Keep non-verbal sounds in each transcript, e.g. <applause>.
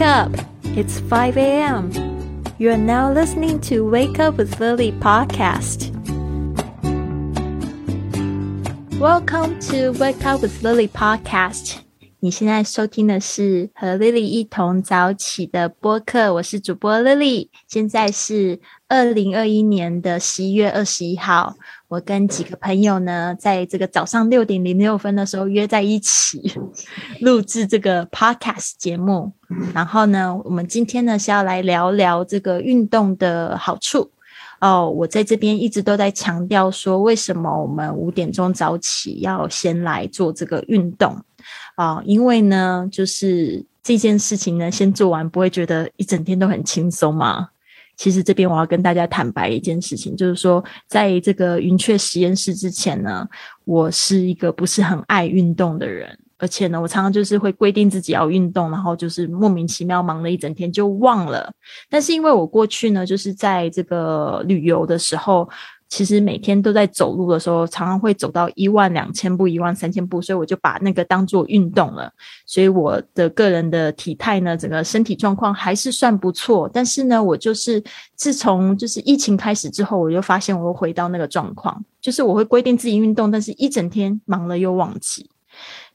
Wake up! It's 5 a.m. You are now listening to Wake Up with Lily podcast. Welcome to Wake Up with Lily podcast. 你现在收听的是和 Lily 一同早起的播客，我是主播 Lily。现在是二零二一年的十一月二十一号， 我跟几个朋友呢，在这个早上六点零六分的时候约在一起 <laughs> 录制这个 podcast 节目。然后呢，我们今天呢是要来聊聊这个运动的好处。哦，我在这边一直都在强调说，为什么我们五点钟早起要先来做这个运动啊？因为呢，就是这件事情呢，先做完不会觉得一整天都很轻松吗？其实这边我要跟大家坦白一件事情，就是说，在这个云雀实验室之前呢，我是一个不是很爱运动的人，而且呢，我常常就是会规定自己要运动，然后就是莫名其妙忙了一整天就忘了。但是因为我过去呢，就是在这个旅游的时候。其实每天都在走路的时候，常常会走到一万两千步、一万三千步，所以我就把那个当做运动了。所以我的个人的体态呢，整个身体状况还是算不错。但是呢，我就是自从就是疫情开始之后，我就发现我又回到那个状况，就是我会规定自己运动，但是一整天忙了又忘记。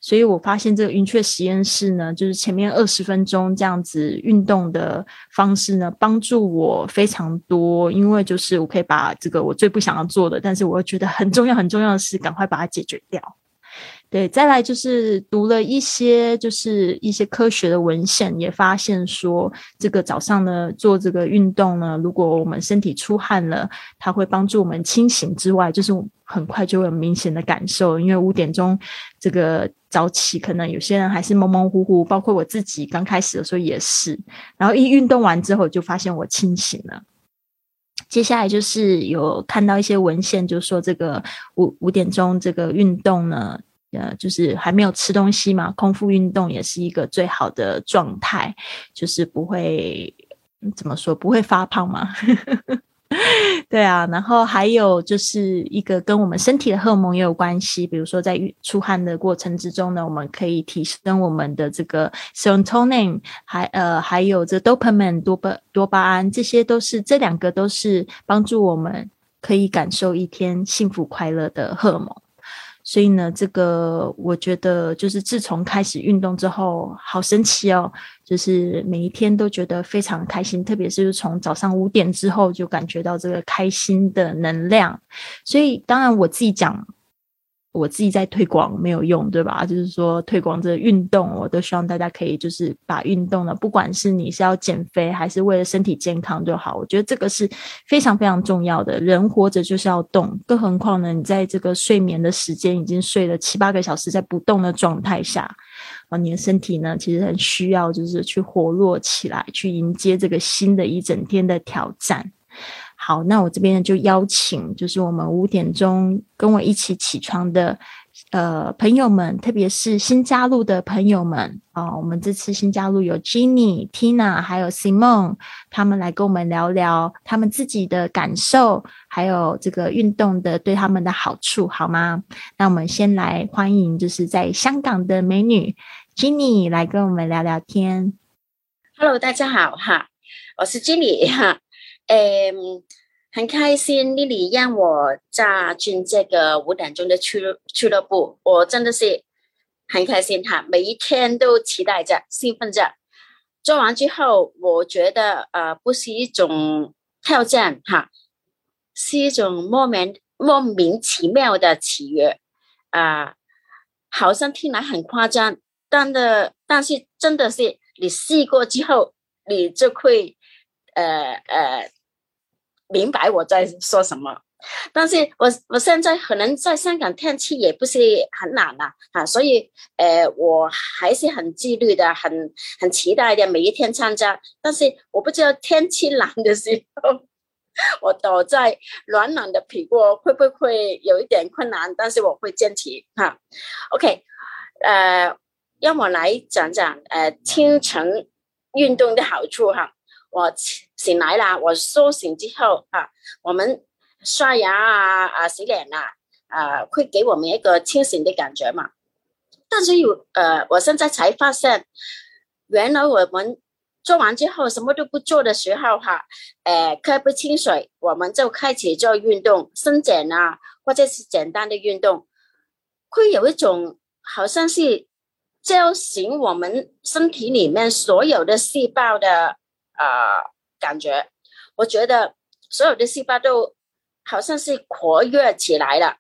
所以我发现这个云雀实验室呢，就是前面二十分钟这样子运动的方式呢，帮助我非常多。因为就是我可以把这个我最不想要做的，但是我又觉得很重要很重要的事，赶快把它解决掉。对，再来就是读了一些就是一些科学的文献，也发现说，这个早上呢做这个运动呢，如果我们身体出汗了，它会帮助我们清醒之外，就是很快就会有明显的感受。因为五点钟这个早起，可能有些人还是蒙蒙糊糊，包括我自己刚开始的时候也是。然后一运动完之后，就发现我清醒了。接下来就是有看到一些文献，就说这个五五点钟这个运动呢。呃，就是还没有吃东西嘛，空腹运动也是一个最好的状态，就是不会怎么说，不会发胖嘛。<laughs> 对啊，然后还有就是一个跟我们身体的荷尔蒙也有关系，比如说在出汗的过程之中呢，我们可以提升我们的这个 serotonin，还呃还有这 dopamine 多巴多巴胺，这些都是这两个都是帮助我们可以感受一天幸福快乐的荷尔蒙。所以呢，这个我觉得就是自从开始运动之后，好神奇哦！就是每一天都觉得非常开心，特别是从早上五点之后就感觉到这个开心的能量。所以，当然我自己讲。我自己在推广没有用，对吧？就是说推广这运动，我都希望大家可以就是把运动呢，不管是你是要减肥还是为了身体健康就好，我觉得这个是非常非常重要的。人活着就是要动，更何况呢，你在这个睡眠的时间已经睡了七八个小时，在不动的状态下，啊，你的身体呢其实很需要就是去活络起来，去迎接这个新的一整天的挑战。好，那我这边就邀请，就是我们五点钟跟我一起起床的呃朋友们，特别是新加入的朋友们啊，我们这次新加入有 Jenny、Tina 还有 Simon，他们来跟我们聊聊他们自己的感受，还有这个运动的对他们的好处，好吗？那我们先来欢迎，就是在香港的美女 Jenny 来跟我们聊聊天。Hello，大家好哈，我是 Jenny 哈。嗯，很开心丽丽让我加进这个五点钟的俱俱乐部，我真的是很开心哈，每一天都期待着、兴奋着。做完之后，我觉得呃，不是一种挑战哈，是一种莫名莫名其妙的喜悦啊，好像听来很夸张，但的但是真的是你试过之后，你就会呃呃。明白我在说什么，但是我我现在可能在香港天气也不是很冷啊，啊，所以呃我还是很自律的，很很期待的每一天参加。但是我不知道天气冷的时候，<laughs> 我躲在暖暖的皮锅会不会有一点困难？但是我会坚持哈。OK，呃，让我来讲讲呃清晨运动的好处哈。我醒来了，我苏醒之后啊，我们刷牙啊啊洗脸啊啊，会给我们一个清醒的感觉嘛。但是有呃，我现在才发现，原来我们做完之后什么都不做的时候哈，呃，喝杯清水，我们就开始做运动，伸展啊，或者是简单的运动，会有一种好像是叫醒我们身体里面所有的细胞的呃感觉。我觉得所有的细胞都好像是活跃起来了，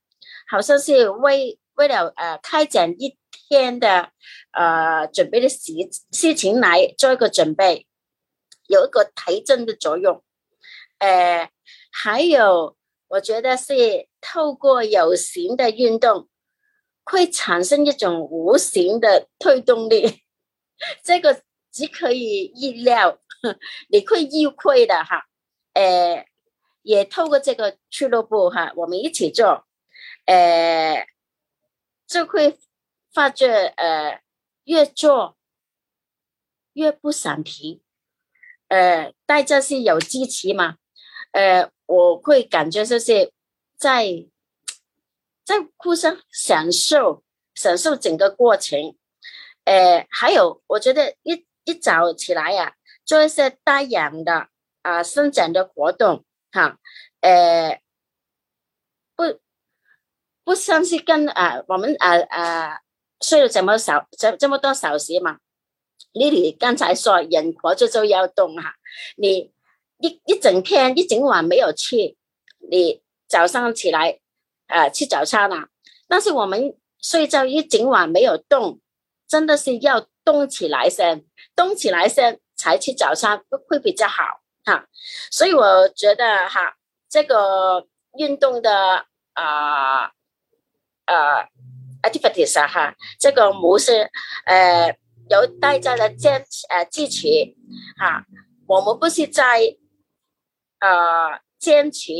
好像是为为了呃开展一。天的呃准备的事事情来做一个准备，有一个提振的作用。呃，还有我觉得是透过有形的运动，会产生一种无形的推动力。<laughs> 这个只可以意料，<laughs> 你会意会的哈。呃，也透过这个俱乐部哈，我们一起做，呃，就会。发觉呃，越做越不想停，呃，大家是有支持嘛，呃，我会感觉就是在在互相享受享受整个过程，呃，还有我觉得一一早起来呀，做一些带氧的啊伸展的活动哈，呃，不不像是跟啊我们啊啊。睡了这么少，这这么多小时嘛？丽丽刚才说人活着就要动哈，你一一整天一整晚没有去，你早上起来啊吃早餐了，但是我们睡觉一整晚没有动，真的是要动起来先，动起来先才吃早餐会比较好哈。所以我觉得哈，这个运动的啊啊。activities 啊哈，这个模式，呃，有大家的坚呃支持哈，我们不是在呃坚持，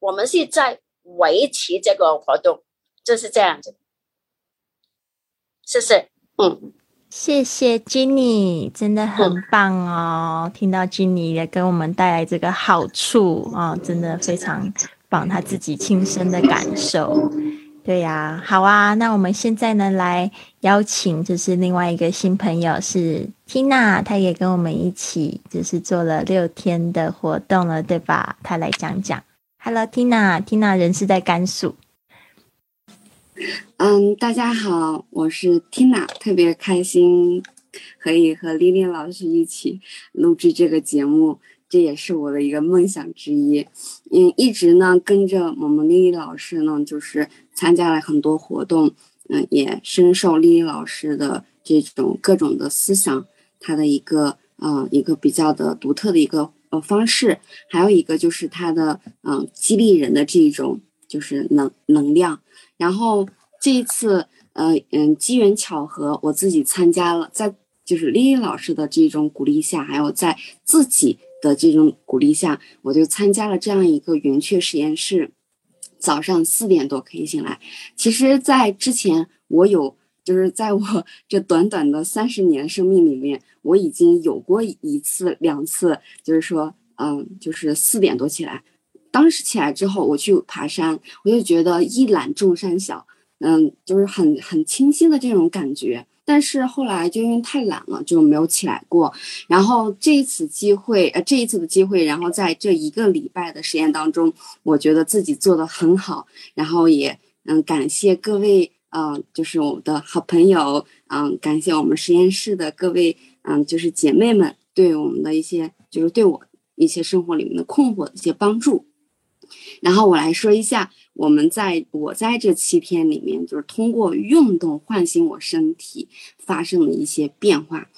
我们是在维持这个活动，就是这样子，谢谢，嗯，谢谢 Jenny，真的很棒哦，听到 Jenny 也给我们带来这个好处啊，真的非常棒，他自己亲身的感受。对呀，好啊，那我们现在呢来邀请，就是另外一个新朋友是 Tina，她也跟我们一起就是做了六天的活动了，对吧？她来讲讲。Hello Tina，Tina 人是在甘肃。嗯，大家好，我是 Tina，特别开心可以和丽丽老师一起录制这个节目。这也是我的一个梦想之一，嗯，一直呢跟着我们丽丽老师呢，就是参加了很多活动，嗯，也深受丽丽老师的这种各种的思想，她的一个呃一个比较的独特的一个呃方式，还有一个就是她的嗯激励人的这种就是能能量。然后这一次呃嗯机缘巧合，我自己参加了，在就是丽丽老师的这种鼓励下，还有在自己。的这种鼓励下，我就参加了这样一个圆雀实验室。早上四点多可以醒来。其实，在之前，我有就是在我 <laughs> 这短短的三十年生命里面，我已经有过一次、两次，就是说，嗯，就是四点多起来。当时起来之后，我去爬山，我就觉得一览众山小，嗯，就是很很清新的这种感觉。但是后来就因为太懒了，就没有起来过。然后这一次机会，呃，这一次的机会，然后在这一个礼拜的实验当中，我觉得自己做的很好。然后也嗯，感谢各位，嗯，就是我的好朋友，嗯，感谢我们实验室的各位，嗯，就是姐妹们对我们的一些，就是对我一些生活里面的困惑的一些帮助。然后我来说一下，我们在我在这七天里面，就是通过运动唤醒我身体发生的一些变化。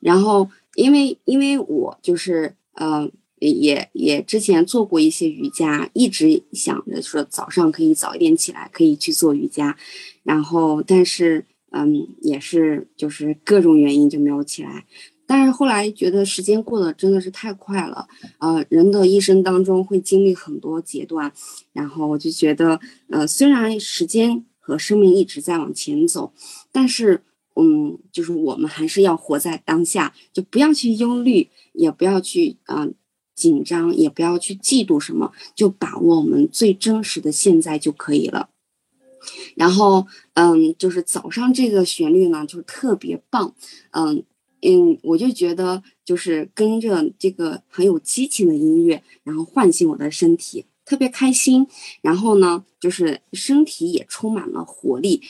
然后，因为因为我就是呃，也也之前做过一些瑜伽，一直想着说早上可以早一点起来，可以去做瑜伽。然后，但是嗯，也是就是各种原因就没有起来。但是后来觉得时间过得真的是太快了，呃，人的一生当中会经历很多阶段，然后我就觉得，呃，虽然时间和生命一直在往前走，但是，嗯，就是我们还是要活在当下，就不要去忧虑，也不要去啊紧张，也不要去嫉妒什么，就把握我们最真实的现在就可以了。然后，嗯，就是早上这个旋律呢，就特别棒，嗯。嗯，我就觉得，就是跟着这个很有激情的音乐，然后唤醒我的身体，特别开心。然后呢，就是身体也充满了活力，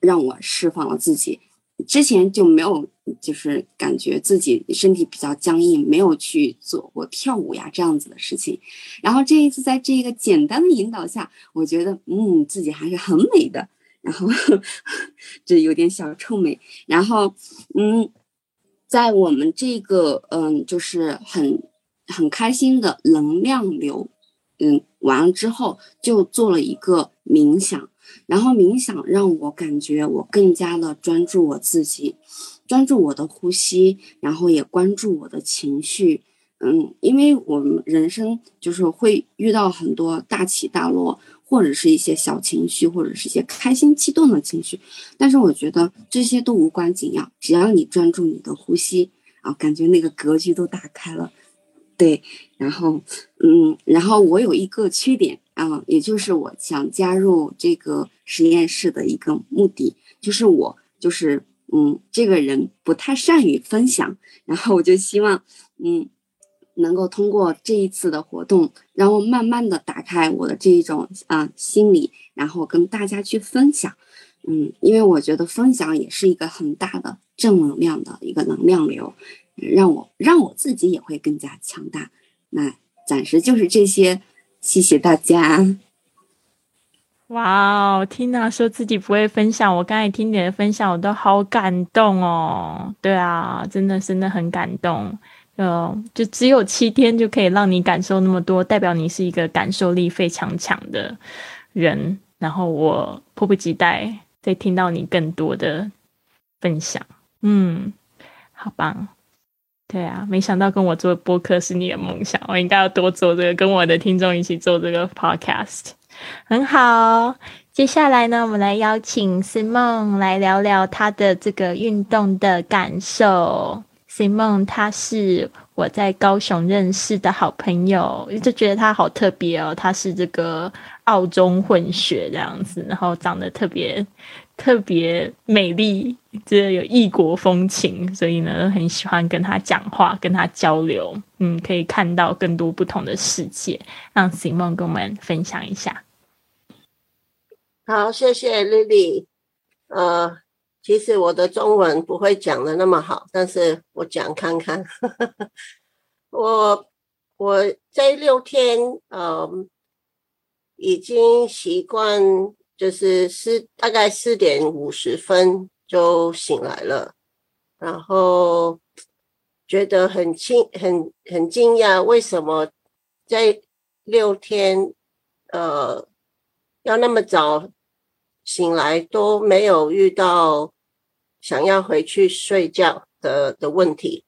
让我释放了自己。之前就没有，就是感觉自己身体比较僵硬，没有去做过跳舞呀这样子的事情。然后这一次在这个简单的引导下，我觉得嗯自己还是很美的。然后 <laughs> 这有点小臭美。然后嗯，在我们这个嗯就是很很开心的能量流，嗯完了之后就做了一个冥想。然后冥想让我感觉我更加的专注我自己，专注我的呼吸，然后也关注我的情绪。嗯，因为我们人生就是会遇到很多大起大落，或者是一些小情绪，或者是一些开心激动的情绪。但是我觉得这些都无关紧要，只要你专注你的呼吸啊，感觉那个格局都打开了。对，然后嗯，然后我有一个缺点。啊，也就是我想加入这个实验室的一个目的，就是我就是嗯，这个人不太善于分享，然后我就希望嗯，能够通过这一次的活动，然后慢慢的打开我的这一种啊心理，然后跟大家去分享，嗯，因为我觉得分享也是一个很大的正能量的一个能量流，让我让我自己也会更加强大。那暂时就是这些。谢谢大家。哇哦，Tina 说自己不会分享，我刚才听你的分享，我都好感动哦。对啊，真的真的很感动。呃，就只有七天就可以让你感受那么多，代表你是一个感受力非常强的人。然后我迫不及待再听到你更多的分享。嗯，好棒。对啊，没想到跟我做播客是你的梦想，我应该要多做这个，跟我的听众一起做这个 podcast，很好。接下来呢，我们来邀请 Simon 来聊聊他的这个运动的感受。Simon 他是我在高雄认识的好朋友，就觉得他好特别哦，他是这个澳中混血这样子，然后长得特别。特别美丽，这有异国风情，所以呢，很喜欢跟他讲话，跟他交流。嗯，可以看到更多不同的世界。让 Simon 跟我们分享一下。好，谢谢 Lily。呃，其实我的中文不会讲的那么好，但是我讲看看。<laughs> 我我这六天，嗯，已经习惯。就是四大概四点五十分就醒来了，然后觉得很惊很很惊讶，为什么在六天呃要那么早醒来都没有遇到想要回去睡觉的的问题？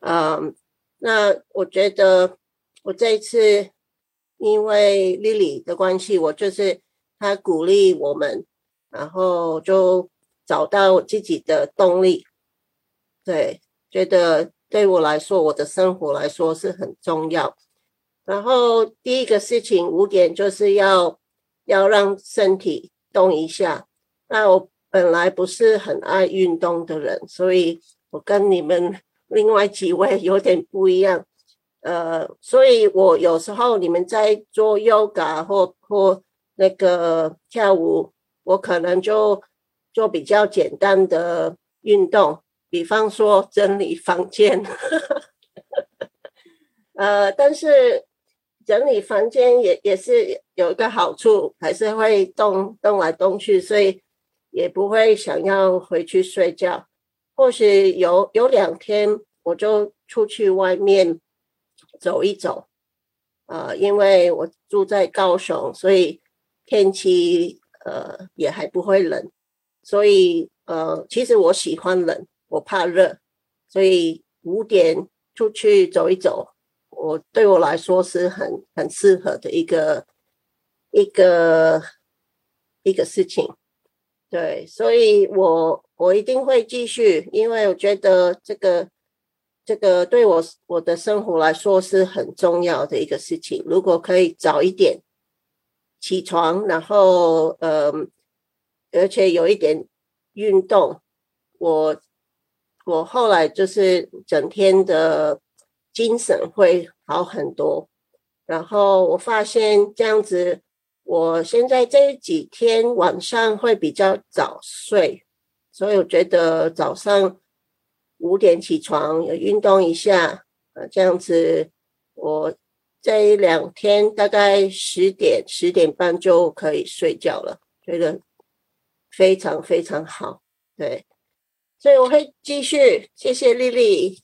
嗯，那我觉得我这一次因为 Lily 的关系，我就是。他鼓励我们，然后就找到自己的动力。对，觉得对我来说，我的生活来说是很重要。然后第一个事情五点就是要要让身体动一下。那我本来不是很爱运动的人，<laughs> 所以我跟你们另外几位有点不一样。<laughs> 呃，所以我有时候你们在做 yoga 或或。那个跳舞，我可能就做比较简单的运动，比方说整理房间。<laughs> 呃，但是整理房间也也是有一个好处，还是会动动来动去，所以也不会想要回去睡觉。或许有有两天，我就出去外面走一走。呃，因为我住在高雄，所以。天气呃也还不会冷，所以呃其实我喜欢冷，我怕热，所以五点出去走一走，我对我来说是很很适合的一个一个一个事情。对，所以我我一定会继续，因为我觉得这个这个对我我的生活来说是很重要的一个事情。如果可以早一点。起床，然后呃，而且有一点运动，我我后来就是整天的精神会好很多，然后我发现这样子，我现在这几天晚上会比较早睡，所以我觉得早上五点起床，运动一下，呃，这样子我这两天大概十点十点半就可以睡觉了，觉得非常非常好，对。所以我会继续，谢谢丽丽。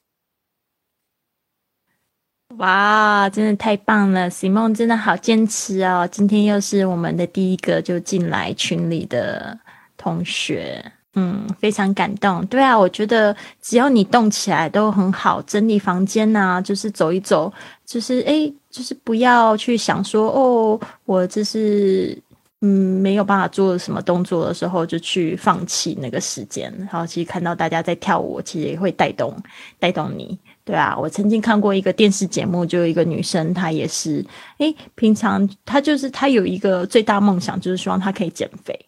哇，真的太棒了，Simon 真的好坚持哦！今天又是我们的第一个就进来群里的同学，嗯，非常感动。对啊，我觉得只要你动起来都很好，整理房间呐，就是走一走，就是哎，就是不要去想说哦，我这是。嗯，没有办法做什么动作的时候，就去放弃那个时间。然后其实看到大家在跳舞，其实也会带动带动你，对啊。我曾经看过一个电视节目，就有一个女生，她也是，诶，平常她就是她有一个最大梦想，就是希望她可以减肥。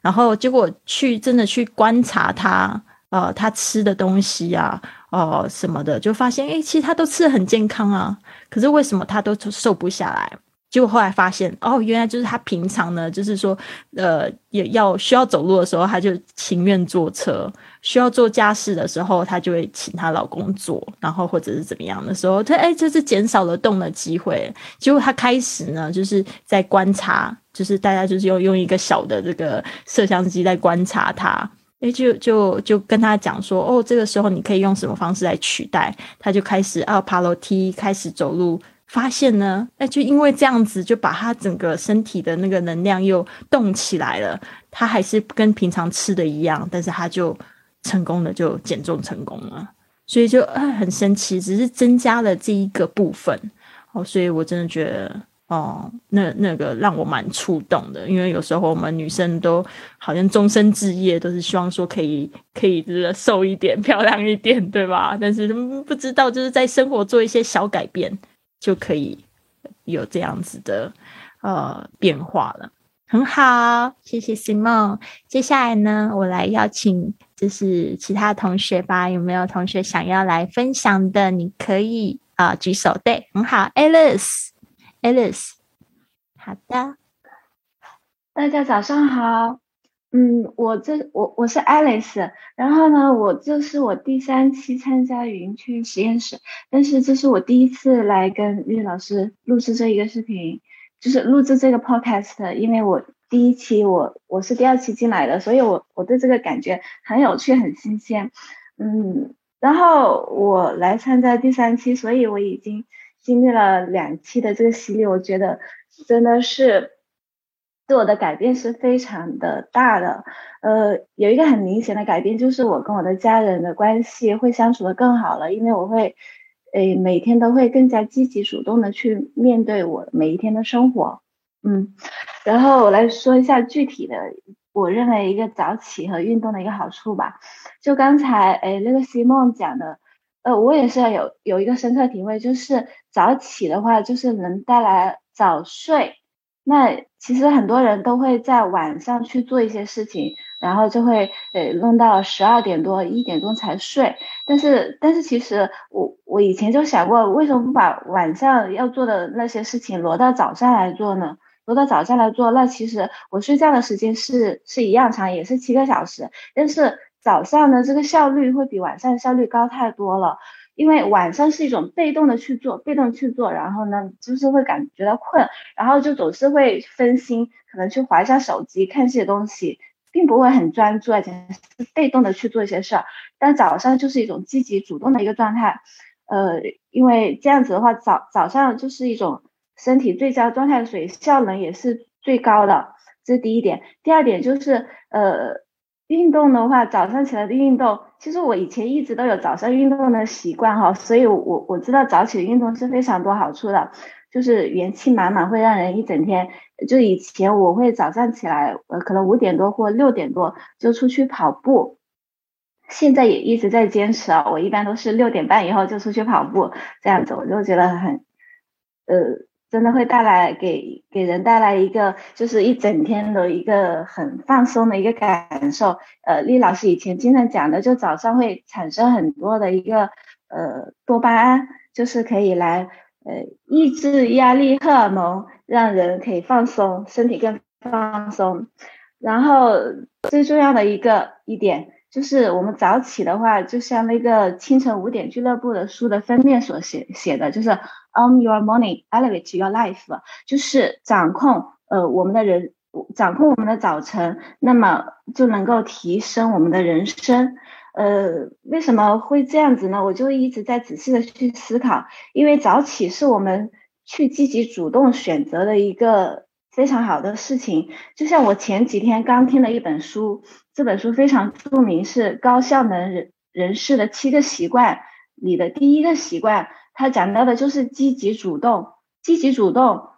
然后结果去真的去观察她，呃，她吃的东西啊，哦什么的，就发现，诶，其实她都吃的很健康啊，可是为什么她都瘦不下来？结果后来发现，哦，原来就是她平常呢，就是说，呃，也要需要走路的时候，她就情愿坐车；需要做家事的时候，她就会请她老公做，然后或者是怎么样的时候，她哎，就是减少了动的机会。结果她开始呢，就是在观察，就是大家就是用用一个小的这个摄像机在观察她，哎，就就就跟她讲说，哦，这个时候你可以用什么方式来取代？她就开始啊，爬楼梯，开始走路。发现呢，哎，就因为这样子，就把他整个身体的那个能量又动起来了。他还是跟平常吃的一样，但是他就成功的就减重成功了。所以就哎很神奇，只是增加了这一个部分哦。所以我真的觉得哦，那那个让我蛮触动的，因为有时候我们女生都好像终身志业都是希望说可以 <laughs> 可以就是瘦一点、<laughs> 漂亮一点，对吧？但是不知道就是在生活做一些小改变。就可以有这样子的呃变化了，很好，谢谢 Simon。接下来呢，我来邀请就是其他同学吧，有没有同学想要来分享的？你可以啊举手，对，很好，Alice，Alice，好的，大家早上好。嗯，我这我我是 Alice，然后呢，我这是我第三期参加云圈实验室，但是这是我第一次来跟玉老师录制这一个视频，就是录制这个 podcast，因为我第一期我我是第二期进来的，所以我我对这个感觉很有趣很新鲜，嗯，然后我来参加第三期，所以我已经经历了两期的这个洗礼，我觉得真的是。对我的改变是非常的大的，呃，有一个很明显的改变，就是我跟我的家人的关系会相处的更好了，因为我会，诶，每天都会更加积极主动的去面对我每一天的生活，嗯，然后我来说一下具体的，我认为一个早起和运动的一个好处吧，就刚才诶那个西梦讲的，呃，我也是有有一个深刻体会，就是早起的话，就是能带来早睡。那其实很多人都会在晚上去做一些事情，然后就会呃弄到十二点多一点钟才睡。但是但是其实我我以前就想过，为什么不把晚上要做的那些事情挪到早上来做呢？挪到早上来做，那其实我睡觉的时间是是一样长，也是七个小时。但是早上的这个效率会比晚上效率高太多了。因为晚上是一种被动的去做，被动去做，然后呢，就是会感觉到困，然后就总是会分心，可能去划一下手机，看一些东西，并不会很专注，而且是被动的去做一些事儿。但早上就是一种积极主动的一个状态，呃，因为这样子的话，早早上就是一种身体最佳状态，所以效能也是最高的。这是第一点。第二点就是，呃。运动的话，早上起来的运动，其实我以前一直都有早上运动的习惯哈，所以我我知道早起的运动是非常多好处的，就是元气满满，会让人一整天。就以前我会早上起来，呃，可能五点多或六点多就出去跑步，现在也一直在坚持啊，我一般都是六点半以后就出去跑步，这样子我就觉得很，呃，真的会带来给给人带来一个就是一整天的一个很放松的一个感受。呃，厉老师以前经常讲的，就早上会产生很多的一个呃多巴胺，就是可以来呃抑制压力荷尔蒙，让人可以放松，身体更放松。然后最重要的一个一点。就是我们早起的话，就像那个清晨五点俱乐部的书的封面所写写的，就是 On your morning, elevate your life，就是掌控呃我们的人，掌控我们的早晨，那么就能够提升我们的人生。呃，为什么会这样子呢？我就一直在仔细的去思考，因为早起是我们去积极主动选择的一个非常好的事情。就像我前几天刚听了一本书。这本书非常著名，是高效能人人士的七个习惯里的第一个习惯。他讲到的就是积极主动，积极主动，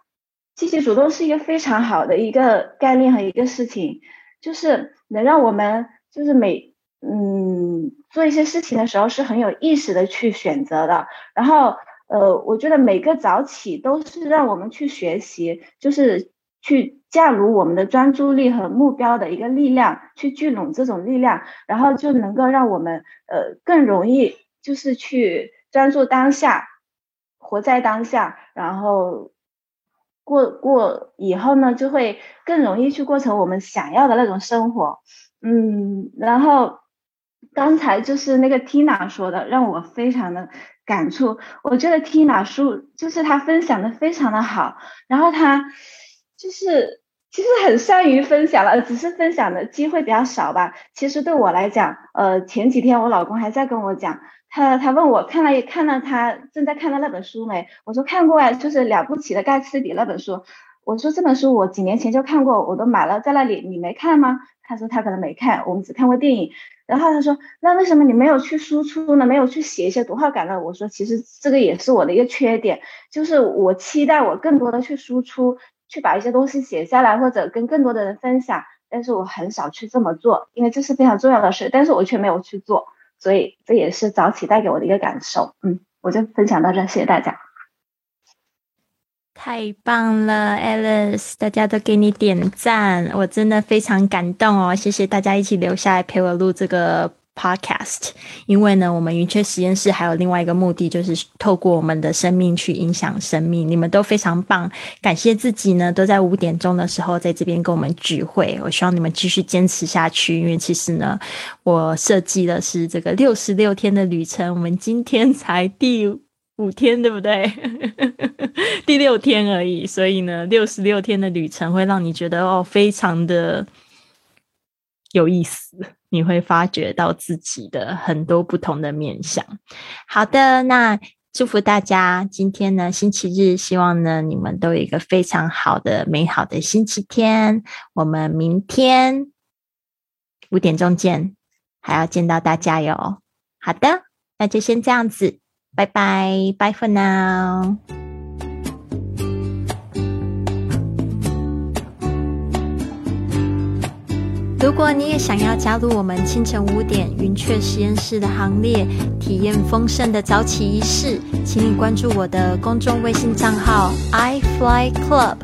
积极主动是一个非常好的一个概念和一个事情，就是能让我们就是每嗯做一些事情的时候是很有意识的去选择的。然后呃，我觉得每个早起都是让我们去学习，就是去。驾驭我们的专注力和目标的一个力量，去聚拢这种力量，然后就能够让我们呃更容易就是去专注当下，活在当下，然后过过以后呢，就会更容易去过成我们想要的那种生活。嗯，然后刚才就是那个 Tina 说的，让我非常的感触。我觉得 Tina 说就是他分享的非常的好，然后他就是。其实很善于分享了，只是分享的机会比较少吧。其实对我来讲，呃，前几天我老公还在跟我讲，他他问我看了看了他正在看的那本书没？我说看过呀，就是《了不起的盖茨比》那本书。我说这本书我几年前就看过，我都买了在那里，你没看吗？他说他可能没看，我们只看过电影。然后他说那为什么你没有去输出呢？没有去写一些读后感呢？我说其实这个也是我的一个缺点，就是我期待我更多的去输出。去把一些东西写下来，或者跟更多的人分享，但是我很少去这么做，因为这是非常重要的事，但是我却没有去做，所以这也是早起带给我的一个感受。嗯，我就分享到这，谢谢大家。太棒了，Alice，大家都给你点赞，我真的非常感动哦，谢谢大家一起留下来陪我录这个。Podcast，因为呢，我们云雀实验室还有另外一个目的，就是透过我们的生命去影响生命。你们都非常棒，感谢自己呢，都在五点钟的时候在这边跟我们聚会。我希望你们继续坚持下去，因为其实呢，我设计的是这个六十六天的旅程，我们今天才第五天，对不对？第六天而已，所以呢，六十六天的旅程会让你觉得哦，非常的有意思。你会发觉到自己的很多不同的面相。好的，那祝福大家今天呢，星期日，希望呢你们都有一个非常好的、美好的星期天。我们明天五点钟见，还要见到大家哟。好的，那就先这样子，拜拜，Bye for now。如果你也想要加入我们清晨五点云雀实验室的行列，体验丰盛的早起仪式，请你关注我的公众微信账号 i fly club，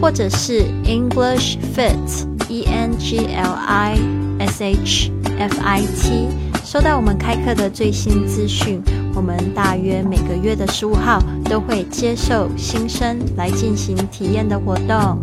或者是 English Fit E N G L I S H F I T，收到我们开课的最新资讯。我们大约每个月的十五号都会接受新生来进行体验的活动。